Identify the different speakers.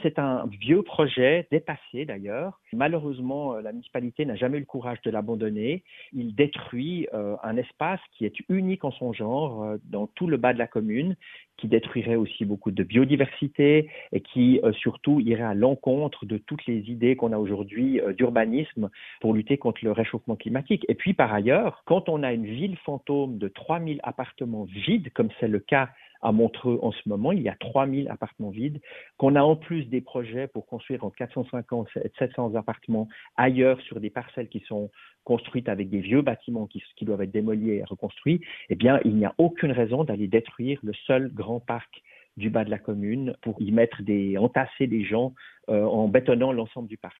Speaker 1: C'est un vieux projet, dépassé d'ailleurs. Malheureusement, euh, la municipalité n'a jamais eu le courage de l'abandonner. Il détruit euh, un espace qui est unique en son genre euh, dans tout le bas de la commune, qui détruirait aussi beaucoup de biodiversité et qui surtout irait à l'encontre de toutes les idées qu'on a aujourd'hui d'urbanisme pour lutter contre le réchauffement climatique. Et puis par ailleurs, quand on a une ville fantôme de 3000 appartements vides, comme c'est le cas à Montreux en ce moment. Il y a 3000 appartements vides, qu'on a en plus des projets pour construire en 450 et 700 appartements ailleurs sur des parcelles qui sont construites avec des vieux bâtiments qui, qui doivent être démolis et reconstruits. Eh bien, il n'y a aucune raison d'aller détruire le seul grand parc du bas de la commune pour y mettre des, entasser des gens euh, en bétonnant l'ensemble du parc.